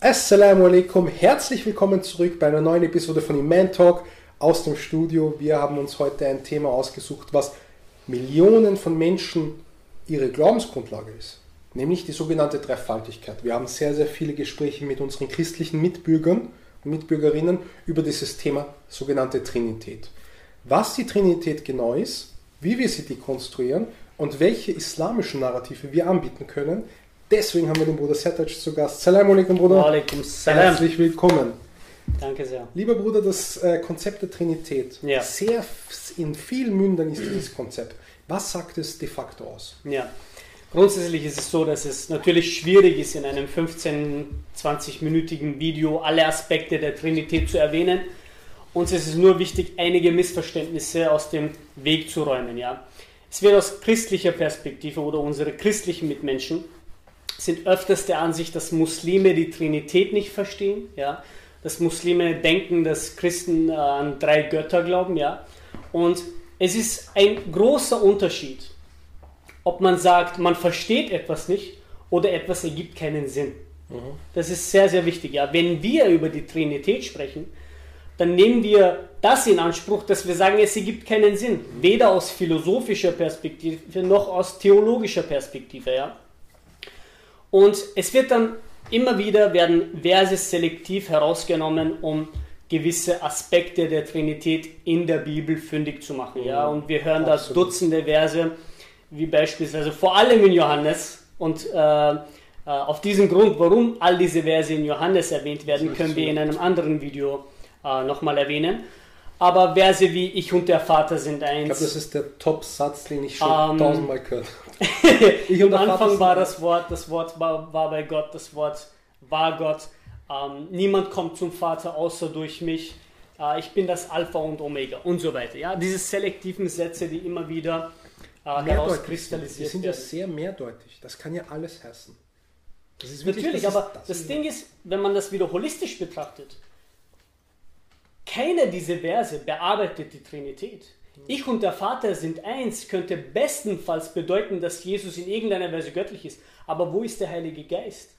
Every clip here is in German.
Assalamu alaikum, herzlich willkommen zurück bei einer neuen Episode von Iman Talk aus dem Studio. Wir haben uns heute ein Thema ausgesucht, was Millionen von Menschen ihre Glaubensgrundlage ist, nämlich die sogenannte Dreifaltigkeit. Wir haben sehr, sehr viele Gespräche mit unseren christlichen Mitbürgern und Mitbürgerinnen über dieses Thema sogenannte Trinität. Was die Trinität genau ist, wie wir sie dekonstruieren und welche islamischen Narrative wir anbieten können, Deswegen haben wir den Bruder Sertac zu Gast. Salam alaikum, Bruder. Alaikum salam. Herzlich willkommen. Danke sehr. Lieber Bruder, das äh, Konzept der Trinität, Ja. sehr in vielen Mündern ist dieses Konzept. Was sagt es de facto aus? Ja. Grundsätzlich ist es so, dass es natürlich schwierig ist, in einem 15-, 20-minütigen Video alle Aspekte der Trinität zu erwähnen. Uns ist es nur wichtig, einige Missverständnisse aus dem Weg zu räumen. Ja. Es wird aus christlicher Perspektive oder unsere christlichen Mitmenschen sind öfters der Ansicht, dass Muslime die Trinität nicht verstehen, ja, dass Muslime denken, dass Christen äh, an drei Götter glauben, ja, und es ist ein großer Unterschied, ob man sagt, man versteht etwas nicht oder etwas ergibt keinen Sinn. Das ist sehr, sehr wichtig. Ja. Wenn wir über die Trinität sprechen, dann nehmen wir das in Anspruch, dass wir sagen, es ergibt keinen Sinn. Weder aus philosophischer Perspektive noch aus theologischer Perspektive. Ja. Und es wird dann immer wieder werden Verse selektiv herausgenommen, um gewisse Aspekte der Trinität in der Bibel fündig zu machen. Ja, und wir hören da Absolut. Dutzende Verse, wie beispielsweise vor allem in Johannes. Und äh, äh, auf diesen Grund, warum all diese Verse in Johannes erwähnt werden, Das können wir in einem anderen Video äh, nochmal erwähnen. Aber Verse wie Ich und der Vater sind Ich glaube, eins. das ist der Top-Satz, den ich schon Ähm, tausendmal gehört habe. Ich und Am Anfang war eins. das Wort, das Wort war, war bei Gott, das Wort war Gott. Ähm, niemand kommt zum Vater außer durch mich. Äh, ich bin das Alpha und Omega und so weiter. Ja, diese selektiven Sätze, die immer wieder äh, Mehrdeutig sind. Die herauskristallisiert sind ja werden. sehr mehrdeutig. Das kann ja alles heißen. Das ist wirklich, Natürlich, das aber das ist- Ding ist, wenn man das wieder holistisch betrachtet, keiner dieser Verse bearbeitet die Trinität. Ich und der Vater sind eins, könnte bestenfalls bedeuten, dass Jesus in irgendeiner Weise göttlich ist. Aber wo ist der Heilige Geist?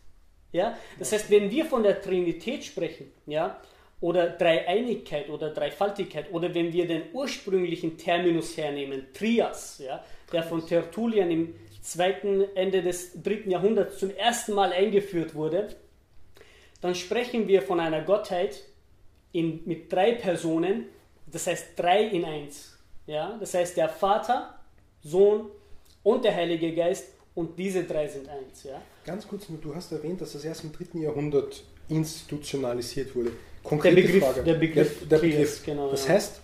Ja? Das heißt, wenn wir von der Trinität sprechen, ja, oder Dreieinigkeit oder Dreifaltigkeit, oder wenn wir den ursprünglichen Terminus hernehmen, Trias, ja, der von Tertullian im zweiten Ende des dritten Jahrhunderts zum ersten Mal eingeführt wurde, dann sprechen wir von einer Gottheit in, mit drei Personen, das heißt drei in eins. Ja? Das heißt der Vater, Sohn und der Heilige Geist und diese drei sind eins. Ja? Ganz kurz, nur, du hast erwähnt, dass das erst im dritten Jahrhundert institutionalisiert wurde. Der Konkrete Begriff, Frage. der Begriff, der, der Trias, Begriff. genau. Das ja. heißt,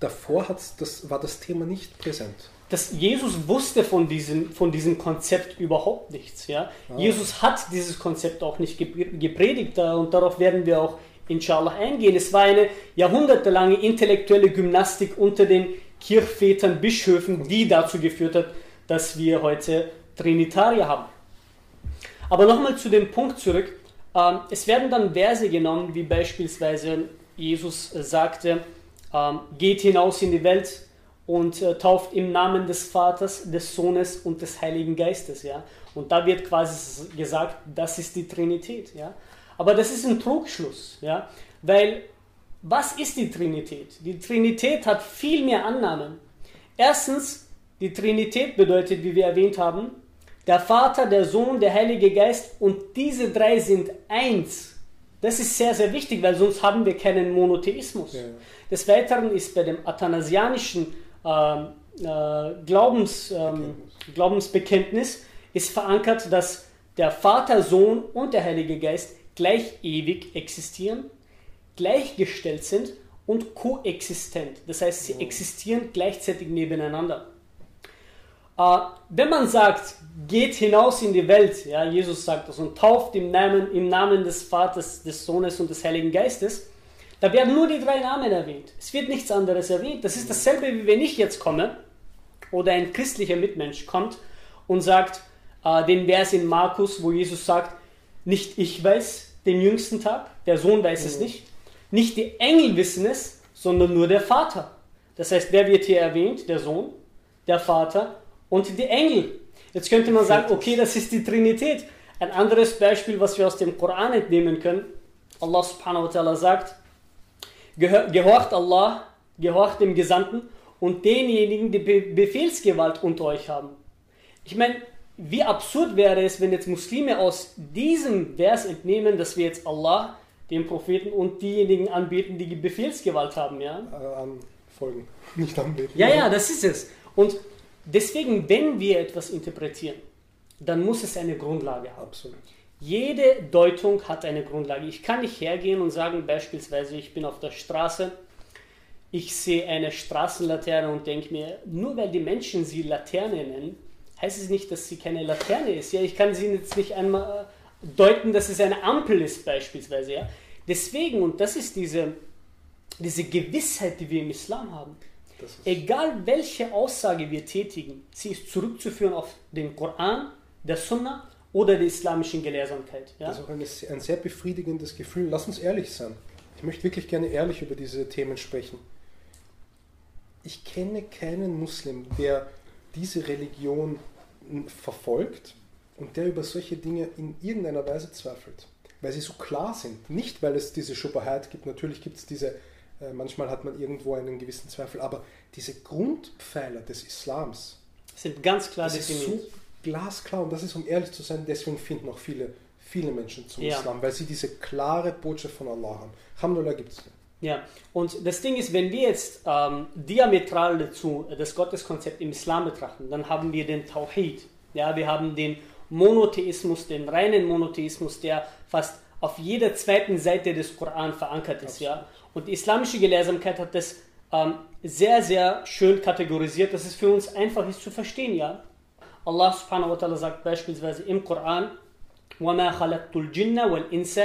davor hat's das, war das Thema nicht präsent. dass Jesus wusste von diesem, von diesem Konzept überhaupt nichts. Ja? Ah. Jesus hat dieses Konzept auch nicht gep- gepredigt äh, und darauf werden wir auch inshallah eingehen. Es war eine jahrhundertelange intellektuelle Gymnastik unter den Kirchvätern, Bischöfen, die dazu geführt hat, dass wir heute Trinitarier haben. Aber nochmal zu dem Punkt zurück. Ähm, es werden dann Verse genommen, wie beispielsweise Jesus sagte, ähm, geht hinaus in die Welt und äh, tauft im Namen des Vaters, des Sohnes und des Heiligen Geistes. Und da wird quasi gesagt, das ist die Trinität. Aber das ist ein Trugschluss, ja? weil was ist die Trinität? Die Trinität hat viel mehr Annahmen. Erstens, die Trinität bedeutet, wie wir erwähnt haben, der Vater, der Sohn, der Heilige Geist und diese drei sind eins. Das ist sehr, sehr wichtig, weil sonst haben wir keinen Monotheismus. Ja. Des Weiteren ist bei dem athanasianischen ähm, äh, Glaubens, ähm, Glaubensbekenntnis ist verankert, dass der Vater, Sohn und der Heilige Geist gleich ewig existieren, gleichgestellt sind und koexistent. Das heißt, sie existieren gleichzeitig nebeneinander. Äh, wenn man sagt, geht hinaus in die Welt, ja, Jesus sagt das, und tauft im Namen, im Namen des Vaters, des Sohnes und des Heiligen Geistes, da werden nur die drei Namen erwähnt. Es wird nichts anderes erwähnt. Das ist dasselbe, wie wenn ich jetzt komme oder ein christlicher Mitmensch kommt und sagt, äh, den Vers in Markus, wo Jesus sagt, nicht ich weiß den jüngsten Tag, der Sohn weiß es nicht, nicht die Engel wissen es, sondern nur der Vater. Das heißt, wer wird hier erwähnt? Der Sohn, der Vater und die Engel. Jetzt könnte man sagen, okay, das ist die Trinität. Ein anderes Beispiel, was wir aus dem Koran entnehmen können, Allah subhanahu wa ta'ala sagt, gehorcht Allah, gehorcht dem Gesandten und denjenigen, die Be Befehlsgewalt unter euch haben. Ich meine, wie absurd wäre es, wenn jetzt Muslime aus diesem Vers entnehmen, dass wir jetzt Allah, den Propheten und diejenigen anbeten, die Befehlsgewalt haben, ja? Äh, folgen, nicht anbeten. Ja, ja, das ist es. Und deswegen, wenn wir etwas interpretieren, dann muss es eine Grundlage haben. Absolut. Jede Deutung hat eine Grundlage. Ich kann nicht hergehen und sagen, beispielsweise, ich bin auf der Straße, ich sehe eine Straßenlaterne und denke mir, nur weil die Menschen sie Laterne nennen, heißt es nicht, dass sie keine Laterne ist. Ja, ich kann sie jetzt nicht einmal äh, deuten, dass es eine Ampel ist, beispielsweise. Ja. Deswegen, und das ist diese, diese Gewissheit, die wir im Islam haben, egal welche Aussage wir tätigen, sie ist zurückzuführen auf den Koran, der Sunna oder der islamischen Gelehrsamkeit. Ja? Das ist auch eine, ein sehr befriedigendes Gefühl. Lass uns ehrlich sein. Ich möchte wirklich gerne ehrlich über diese Themen sprechen. Ich kenne keinen Muslim, der diese Religion verfolgt und der über solche Dinge in irgendeiner Weise zweifelt. Weil sie so klar sind. Nicht, weil es diese Schuberheit gibt. Natürlich gibt es diese, äh, manchmal hat man irgendwo einen gewissen Zweifel, aber diese Grundpfeiler des Islams sind ganz klar definiert. So glasklar und das ist, um ehrlich zu sein, deswegen finden auch viele, viele Menschen zum ja. Islam, weil sie diese klare Botschaft von Allah haben. Alhamdulillah gibt es. Ja, und das Ding ist, wenn wir jetzt ähm, diametral dazu das Gotteskonzept im Islam betrachten, dann haben wir den Tawhid. Ja, wir haben den Monotheismus, den reinen Monotheismus, der fast auf jeder zweiten Seite des Koran verankert ist. Ja? Und die islamische Gelehrsamkeit hat das ähm, sehr, sehr schön kategorisiert, dass es für uns einfach ist zu verstehen. Ja? Allah subhanahu wa ta'ala sagt beispielsweise im Koran, وَمَا خَلَقْتُ الْجِنَّ وَالْإِنسَ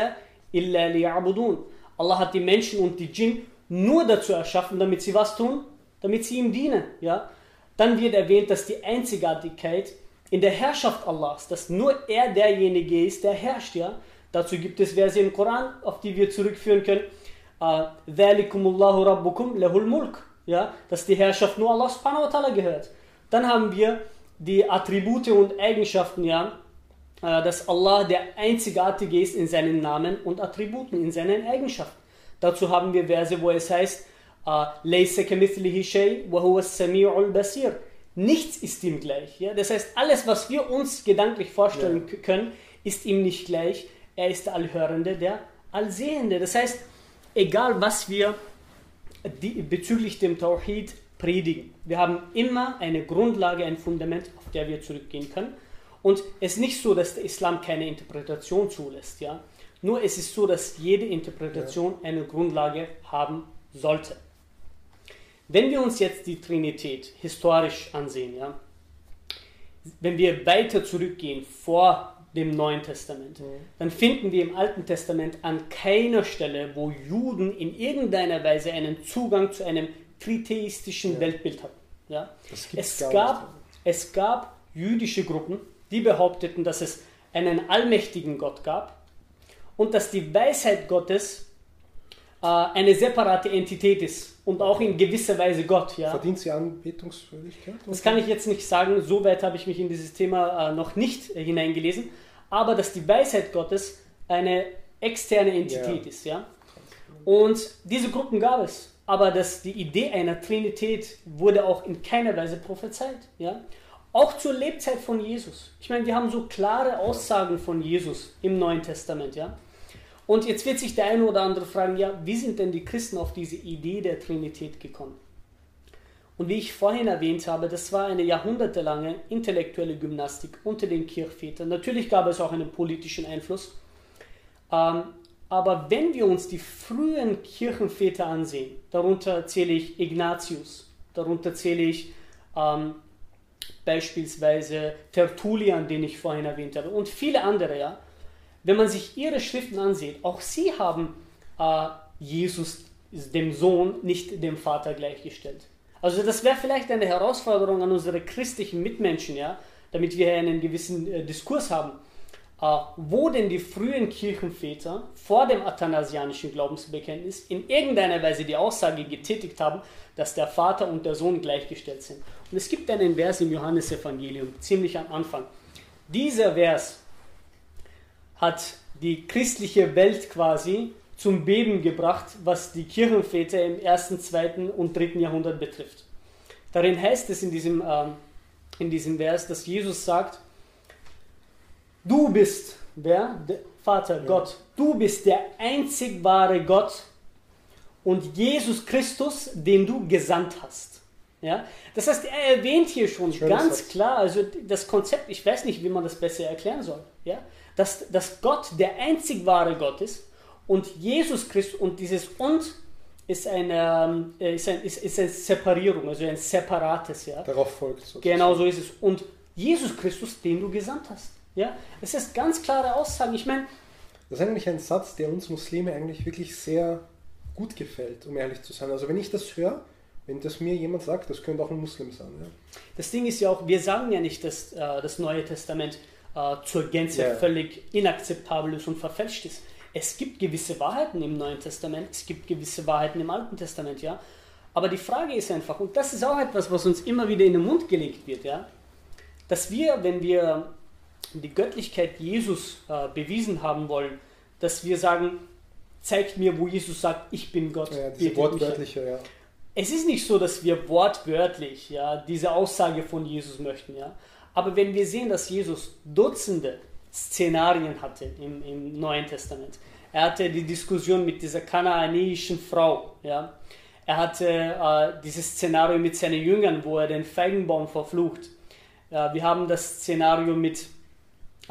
إِلَّا لِيَعْبُدُونَ Allah hat die Menschen und die Djinn nur dazu erschaffen, damit sie was tun? Damit sie ihm dienen. Ja? Dann wird erwähnt, dass die Einzigartigkeit in der Herrschaft Allahs, dass nur er derjenige ist, der herrscht. Ja? Dazu gibt es Verse im Koran, auf die wir zurückführen können. Äh, ja, dass die Herrschaft nur Allah subhanahu wa ta'ala gehört. Dann haben wir die Attribute und Eigenschaften, ja, dass Allah der Einzigartige ist in seinen Namen und Attributen, in seinen Eigenschaften. Dazu haben wir Verse, wo es heißt, äh, Nichts ist ihm gleich. Ja? Das heißt, alles, was wir uns gedanklich vorstellen ja. können, ist ihm nicht gleich. Er ist der Allhörende, der Allsehende. Das heißt, egal was wir die, bezüglich dem Tawhid predigen, wir haben immer eine Grundlage, ein Fundament, auf der wir zurückgehen können. Und es ist nicht so, dass der Islam keine Interpretation zulässt, ja. Nur es ist so, dass jede Interpretation ja. eine Grundlage haben sollte. Wenn wir uns jetzt die Trinität historisch ansehen, ja, wenn wir weiter zurückgehen vor dem Neuen Testament, mhm. dann finden wir im Alten Testament an keiner Stelle, wo Juden in irgendeiner Weise einen Zugang zu einem tritheistischen ja. Weltbild hatten. Ja? Es, gab, es gab jüdische Gruppen, die behaupteten, dass es einen allmächtigen Gott gab und dass die Weisheit Gottes äh, eine separate Entität ist und auch in gewisser Weise Gott. Ja. Verdient sie Anbetungswürdigkeit? Das kann ich jetzt nicht sagen, so weit habe ich mich in dieses Thema äh, noch nicht äh, hineingelesen, aber dass die Weisheit Gottes eine externe Entität ja. ist. Ja. Und diese Gruppen gab es, aber dass die Idee einer Trinität wurde auch in keiner Weise prophezeit. Ja. Auch zur Lebzeit von Jesus. Ich meine, wir haben so klare Aussagen von Jesus im Neuen Testament, ja. Und jetzt wird sich der eine oder andere fragen, ja, wie sind denn die Christen auf diese Idee der Trinität gekommen? Und wie ich vorhin erwähnt habe, das war eine jahrhundertelange intellektuelle Gymnastik unter den Kirchvätern. Natürlich gab es auch einen politischen Einfluss. Ähm, aber wenn wir uns die frühen Kirchenväter ansehen, darunter zähle ich Ignatius, darunter zähle ich ähm, beispielsweise Tertullian, den ich vorhin erwähnt habe, und viele andere, ja. Wenn man sich ihre Schriften ansieht, auch sie haben äh, Jesus, dem Sohn, nicht dem Vater gleichgestellt. Also das wäre vielleicht eine Herausforderung an unsere christlichen Mitmenschen, ja, damit wir einen gewissen äh, Diskurs haben. Äh, wo denn die frühen Kirchenväter vor dem athanasianischen Glaubensbekenntnis in irgendeiner Weise die Aussage getätigt haben, dass der Vater und der Sohn gleichgestellt sind. Und es gibt einen Vers im Johannesevangelium, ziemlich am Anfang. Dieser Vers hat die christliche Welt quasi zum Beben gebracht, was die Kirchenväter im ersten, zweiten und dritten Jahrhundert betrifft. Darin heißt es in diesem, äh, in diesem Vers, dass Jesus sagt, du bist, wer? Der Vater, ja. Gott, du bist der einzig wahre Gott und Jesus Christus, den du gesandt hast. Ja? Das heißt, er erwähnt hier schon Schönes ganz Satz. klar, also das Konzept, ich weiß nicht, wie man das besser erklären soll, ja? dass, dass Gott der einzig wahre Gott ist und Jesus Christus und dieses und ist eine, äh, ist, ein, ist, ist eine Separierung, also ein separates. Ja? Darauf folgt sozusagen. Genau so ist es. Und Jesus Christus, den du gesandt hast. Ja? Das ist ganz klare Aussagen. Ich meine, das ist eigentlich ein Satz, der uns Muslime eigentlich wirklich sehr gut gefällt, um ehrlich zu sein. Also wenn ich das höre, wenn das mir jemand sagt, das könnte auch ein Muslim sein. Ja. Das Ding ist ja auch, wir sagen ja nicht, dass äh, das Neue Testament äh, zur Gänze yeah. völlig inakzeptabel ist und verfälscht ist. Es gibt gewisse Wahrheiten im Neuen Testament, es gibt gewisse Wahrheiten im Alten Testament, ja. Aber die Frage ist einfach, und das ist auch etwas, was uns immer wieder in den Mund gelegt wird, ja, dass wir, wenn wir die Göttlichkeit Jesus äh, bewiesen haben wollen, dass wir sagen, zeigt mir, wo Jesus sagt, ich bin Gott. Ja, diese wortwörtliche, ja. Es ist nicht so, dass wir wortwörtlich ja, diese Aussage von Jesus möchten, ja. Aber wenn wir sehen, dass Jesus Dutzende Szenarien hatte im, im Neuen Testament, er hatte die Diskussion mit dieser kanaanäischen Frau, ja. Er hatte äh, dieses Szenario mit seinen Jüngern, wo er den Feigenbaum verflucht. Äh, wir haben das Szenario mit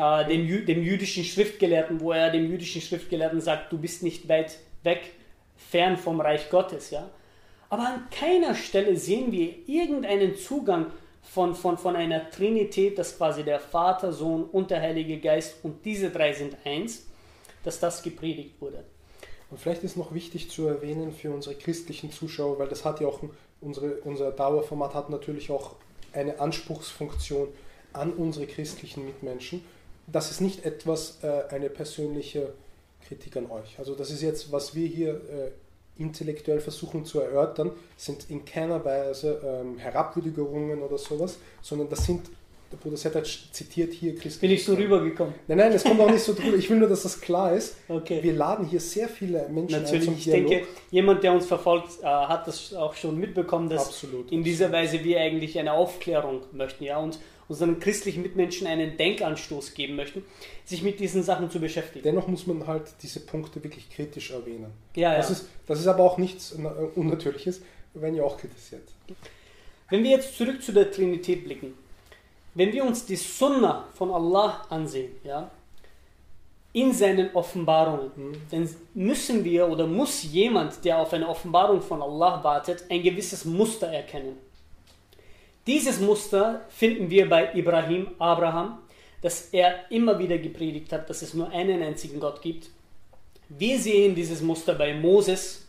äh, dem, dem jüdischen Schriftgelehrten, wo er dem jüdischen Schriftgelehrten sagt, du bist nicht weit weg, fern vom Reich Gottes. Ja? Aber an keiner Stelle sehen wir irgendeinen Zugang von, von, von einer Trinität, dass quasi der Vater, Sohn und der Heilige Geist und diese drei sind eins, dass das gepredigt wurde. Und vielleicht ist noch wichtig zu erwähnen für unsere christlichen Zuschauer, weil das hat ja auch unsere, unser Dauerformat hat natürlich auch eine Anspruchsfunktion an unsere christlichen Mitmenschen das ist nicht etwas, äh, eine persönliche Kritik an euch. Also das ist jetzt, was wir hier äh, intellektuell versuchen zu erörtern, sind in keiner Weise ähm, Herabwürdigungen oder sowas, sondern das sind, der Bruder Setter zitiert hier Christus. Bin ich so rübergekommen? Nein, nein, es kommt auch nicht so drüber. Ich will nur, dass das klar ist. Okay. Wir laden hier sehr viele Menschen Natürlich, ein zum ich Dialog. denke, jemand, der uns verfolgt, äh, hat das auch schon mitbekommen, dass absolut, in dieser Weise wir eigentlich eine Aufklärung möchten. Ja, und unseren christlichen Mitmenschen einen Denkanstoß geben möchten, sich mit diesen Sachen zu beschäftigen. Dennoch muss man halt diese Punkte wirklich kritisch erwähnen. Ja, das, ja. Ist, das ist aber auch nichts Unnatürliches, wenn ihr auch kritisiert. Wenn wir jetzt zurück zu der Trinität blicken, wenn wir uns die Sunna von Allah ansehen, ja, in seinen Offenbarungen, mhm. dann müssen wir oder muss jemand, der auf eine Offenbarung von Allah wartet, ein gewisses Muster erkennen. Dieses Muster finden wir bei Ibrahim, Abraham, dass er immer wieder gepredigt hat, dass es nur einen einzigen Gott gibt. Wir sehen dieses Muster bei Moses,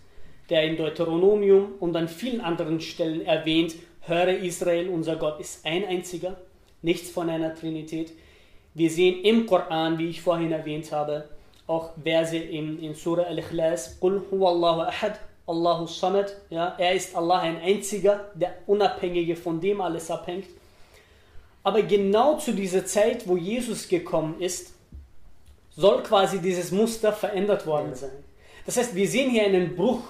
der in Deuteronomium und an vielen anderen Stellen erwähnt, höre Israel, unser Gott ist ein einziger, nichts von einer Trinität. Wir sehen im Koran, wie ich vorhin erwähnt habe, auch Verse in, in Surah Al-Ikhlas, Qul huwallahu ahad, Allahu Samad, ja, er ist Allah ein einziger, der Unabhängige, von dem alles abhängt. Aber genau zu dieser Zeit, wo Jesus gekommen ist, soll quasi dieses Muster verändert worden sein. Das heißt, wir sehen hier einen Bruch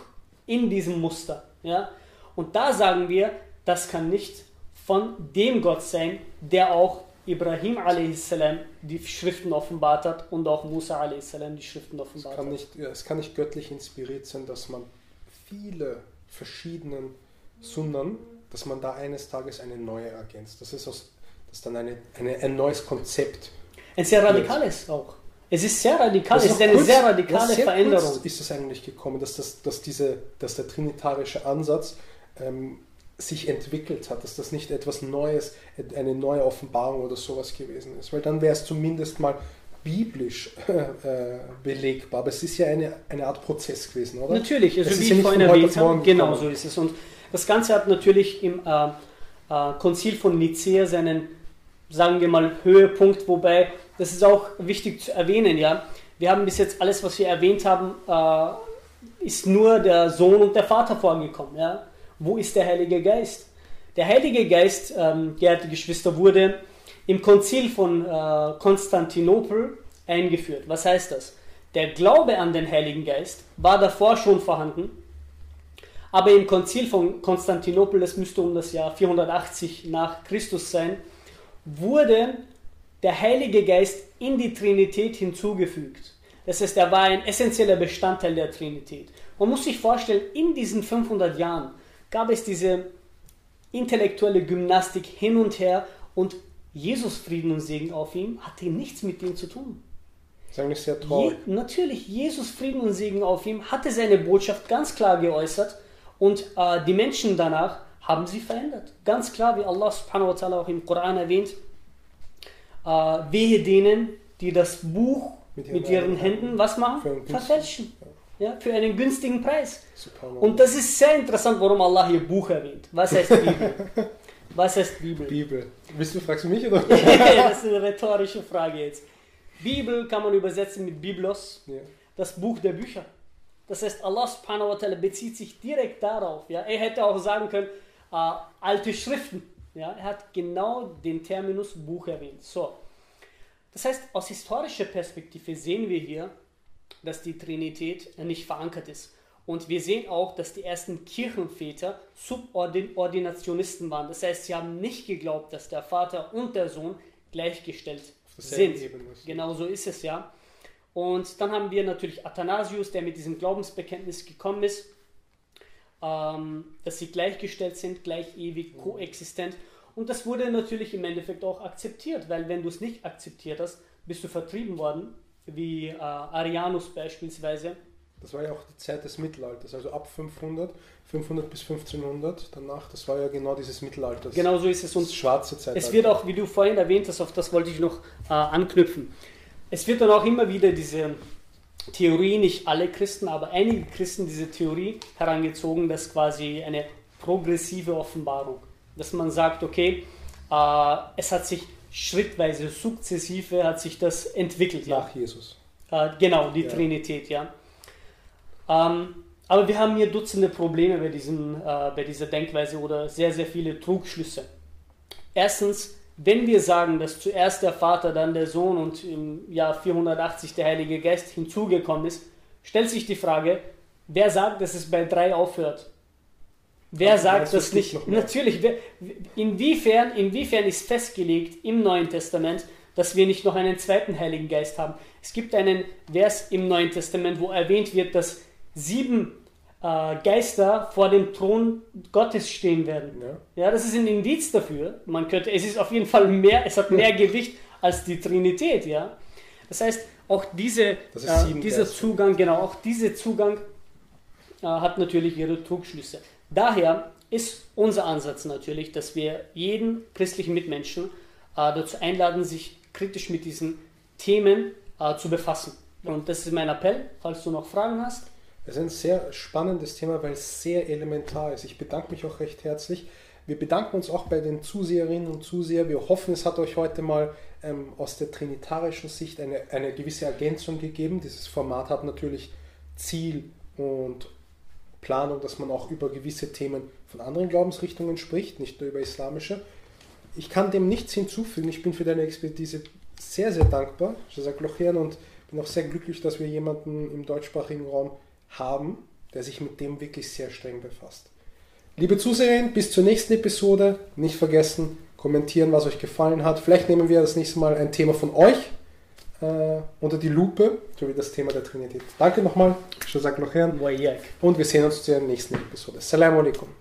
in diesem Muster. Ja? Und da sagen wir, das kann nicht von dem Gott sein, der auch Ibrahim a.s. die Schriften offenbart hat und auch Musa a.s. die Schriften offenbart es kann nicht, hat. Es kann nicht göttlich inspiriert sein, dass man viele verschiedenen Sunnern, dass man da eines Tages eine neue ergänzt. Das ist, aus, das ist dann eine, eine, ein neues Konzept. Ein sehr radikales auch. Es ist sehr radikal, es ist eine kurz, sehr radikale sehr Veränderung. ist es eigentlich gekommen, dass, das, dass, diese, dass der trinitarische Ansatz ähm, sich entwickelt hat, dass das nicht etwas Neues, eine neue Offenbarung oder sowas gewesen ist. Weil dann wäre es zumindest mal biblisch äh, belegbar, aber es ist ja eine, eine Art Prozess gewesen, oder? Natürlich, also wie ja ich vorhin erwähnt habe, genau so ist es. Und das Ganze hat natürlich im äh, äh, Konzil von Nicea seinen, sagen wir mal, Höhepunkt, wobei, das ist auch wichtig zu erwähnen, ja. Wir haben bis jetzt alles, was wir erwähnt haben, äh, ist nur der Sohn und der Vater vorgekommen, ja. Wo ist der Heilige Geist? Der Heilige Geist, ähm, geehrte Geschwister, wurde im Konzil von äh, Konstantinopel eingeführt. Was heißt das? Der Glaube an den Heiligen Geist war davor schon vorhanden, aber im Konzil von Konstantinopel, das müsste um das Jahr 480 nach Christus sein, wurde der Heilige Geist in die Trinität hinzugefügt. Das heißt, er war ein essentieller Bestandteil der Trinität. Man muss sich vorstellen, in diesen 500 Jahren gab es diese intellektuelle Gymnastik hin und her und Jesus Frieden und Segen auf ihm hatte nichts mit dem zu tun. Das ist eigentlich sehr traurig. Je, natürlich, Jesus Frieden und Segen auf ihm hatte seine Botschaft ganz klar geäußert und äh, die Menschen danach haben sie verändert. Ganz klar, wie Allah subhanahu wa ta'ala auch im Koran erwähnt, äh, wehe denen, die das Buch mit ihren, mit ihren Händen was machen? Verfälschen. Ja, für einen günstigen Preis. Und das ist sehr interessant, warum Allah hier Buch erwähnt. Was heißt Bibel? Was heißt Bibel? Bibel. Willst du, fragst du mich oder? das ist eine rhetorische Frage jetzt. Bibel kann man übersetzen mit Biblos, ja. das Buch der Bücher. Das heißt, Allah subhanahu wa ta'ala bezieht sich direkt darauf. Ja? Er hätte auch sagen können, äh, alte Schriften. Ja? Er hat genau den Terminus Buch erwähnt. So. Das heißt, aus historischer Perspektive sehen wir hier, dass die Trinität nicht verankert ist. Und wir sehen auch, dass die ersten Kirchenväter Subordinationisten waren. Das heißt, sie haben nicht geglaubt, dass der Vater und der Sohn gleichgestellt sind. Genau so ist es ja. Und dann haben wir natürlich Athanasius, der mit diesem Glaubensbekenntnis gekommen ist, ähm, dass sie gleichgestellt sind, gleich ewig, koexistent. Und das wurde natürlich im Endeffekt auch akzeptiert, weil wenn du es nicht akzeptiert hast, bist du vertrieben worden, wie äh, Arianus beispielsweise. Das war ja auch die Zeit des Mittelalters, also ab 500, 500 bis 1500 danach, das war ja genau dieses Mittelalter. Genau so ist es. Und schwarze Zeit. Es wird auch, wie du vorhin erwähnt hast, auf das wollte ich noch äh, anknüpfen. Es wird dann auch immer wieder diese Theorie, nicht alle Christen, aber einige Christen diese Theorie herangezogen, dass quasi eine progressive Offenbarung dass man sagt, okay, äh, es hat sich schrittweise, sukzessive hat sich das entwickelt. Nach ja. Jesus. Äh, genau, die ja. Trinität, ja. Ähm, aber wir haben hier Dutzende Probleme bei, diesem, äh, bei dieser Denkweise oder sehr, sehr viele Trugschlüsse. Erstens, wenn wir sagen, dass zuerst der Vater, dann der Sohn und im Jahr 480 der Heilige Geist hinzugekommen ist, stellt sich die Frage, wer sagt, dass es bei drei aufhört? Wer Aber sagt das nicht? Natürlich, wer, inwiefern, inwiefern ist festgelegt im Neuen Testament, dass wir nicht noch einen zweiten Heiligen Geist haben? Es gibt einen Vers im Neuen Testament, wo erwähnt wird, dass sieben äh, Geister vor dem Thron Gottes stehen werden. Ja. ja, das ist ein Indiz dafür. Man könnte, es ist auf jeden Fall mehr, es hat mehr Gewicht als die Trinität, ja. Das heißt, auch diese, äh, dieser Zugang, genau, auch dieser Zugang äh, hat natürlich ihre Trugschlüsse. Daher ist unser Ansatz natürlich, dass wir jeden christlichen Mitmenschen äh, dazu einladen, sich kritisch mit diesen Themen äh, zu befassen. Und das ist mein Appell, falls du noch Fragen hast. Es ist ein sehr spannendes Thema, weil es sehr elementar ist. Ich bedanke mich auch recht herzlich. Wir bedanken uns auch bei den Zuseherinnen und Zusehern. Wir hoffen, es hat euch heute mal ähm, aus der trinitarischen Sicht eine, eine gewisse Ergänzung gegeben. Dieses Format hat natürlich Ziel und Planung, dass man auch über gewisse Themen von anderen Glaubensrichtungen spricht, nicht nur über islamische. Ich kann dem nichts hinzufügen. Ich bin für deine Expertise sehr, sehr dankbar, Jacques Lochern, und bin auch sehr glücklich, dass wir jemanden im deutschsprachigen Raum haben, der sich mit dem wirklich sehr streng befasst. Liebe Zuseherinnen, bis zur nächsten Episode. Nicht vergessen, kommentieren, was euch gefallen hat. Vielleicht nehmen wir das nächste Mal ein Thema von euch äh, unter die Lupe, so wie das Thema der Trinität. Danke nochmal, Shazak Lochern. Und wir sehen uns zur nächsten Episode. Assalamu alaikum.